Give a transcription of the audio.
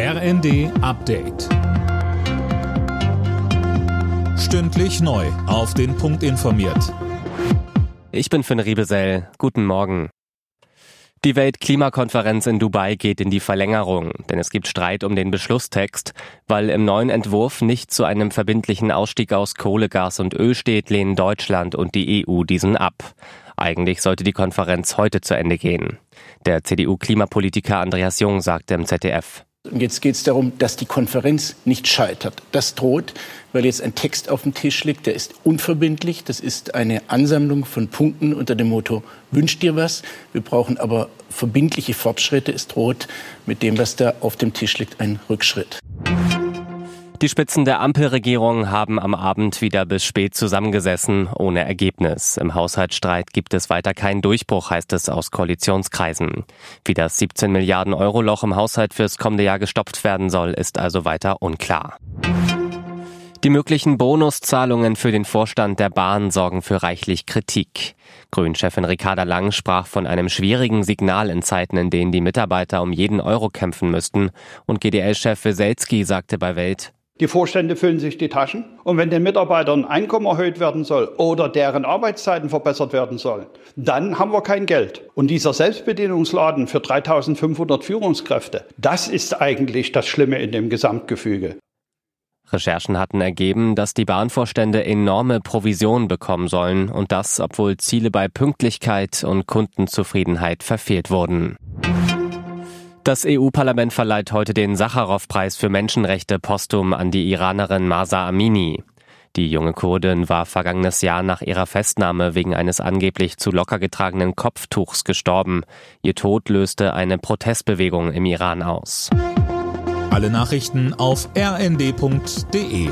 RND Update. Stündlich neu. Auf den Punkt informiert. Ich bin Finn Riebesell. Guten Morgen. Die Weltklimakonferenz in Dubai geht in die Verlängerung, denn es gibt Streit um den Beschlusstext. Weil im neuen Entwurf nicht zu einem verbindlichen Ausstieg aus Kohle, Gas und Öl steht, lehnen Deutschland und die EU diesen ab. Eigentlich sollte die Konferenz heute zu Ende gehen. Der CDU-Klimapolitiker Andreas Jung sagte im ZDF. Und jetzt geht es darum, dass die Konferenz nicht scheitert. Das droht, weil jetzt ein Text auf dem Tisch liegt, der ist unverbindlich. Das ist eine Ansammlung von Punkten unter dem Motto Wünsch dir was. Wir brauchen aber verbindliche Fortschritte. Es droht mit dem, was da auf dem Tisch liegt, ein Rückschritt. Die Spitzen der Ampelregierung haben am Abend wieder bis spät zusammengesessen, ohne Ergebnis. Im Haushaltsstreit gibt es weiter keinen Durchbruch, heißt es aus Koalitionskreisen. Wie das 17 Milliarden Euro Loch im Haushalt fürs kommende Jahr gestopft werden soll, ist also weiter unklar. Die möglichen Bonuszahlungen für den Vorstand der Bahn sorgen für reichlich Kritik. Grünchefin Ricarda Lang sprach von einem schwierigen Signal in Zeiten, in denen die Mitarbeiter um jeden Euro kämpfen müssten. Und GDL-Chef Weselski sagte bei Welt, die Vorstände füllen sich die Taschen. Und wenn den Mitarbeitern Einkommen erhöht werden soll oder deren Arbeitszeiten verbessert werden sollen, dann haben wir kein Geld. Und dieser Selbstbedienungsladen für 3500 Führungskräfte, das ist eigentlich das Schlimme in dem Gesamtgefüge. Recherchen hatten ergeben, dass die Bahnvorstände enorme Provisionen bekommen sollen und das, obwohl Ziele bei Pünktlichkeit und Kundenzufriedenheit verfehlt wurden. Das EU-Parlament verleiht heute den Sacharow-Preis für Menschenrechte postum an die Iranerin Masa Amini. Die junge Kurdin war vergangenes Jahr nach ihrer Festnahme wegen eines angeblich zu locker getragenen Kopftuchs gestorben. Ihr Tod löste eine Protestbewegung im Iran aus. Alle Nachrichten auf rnd.de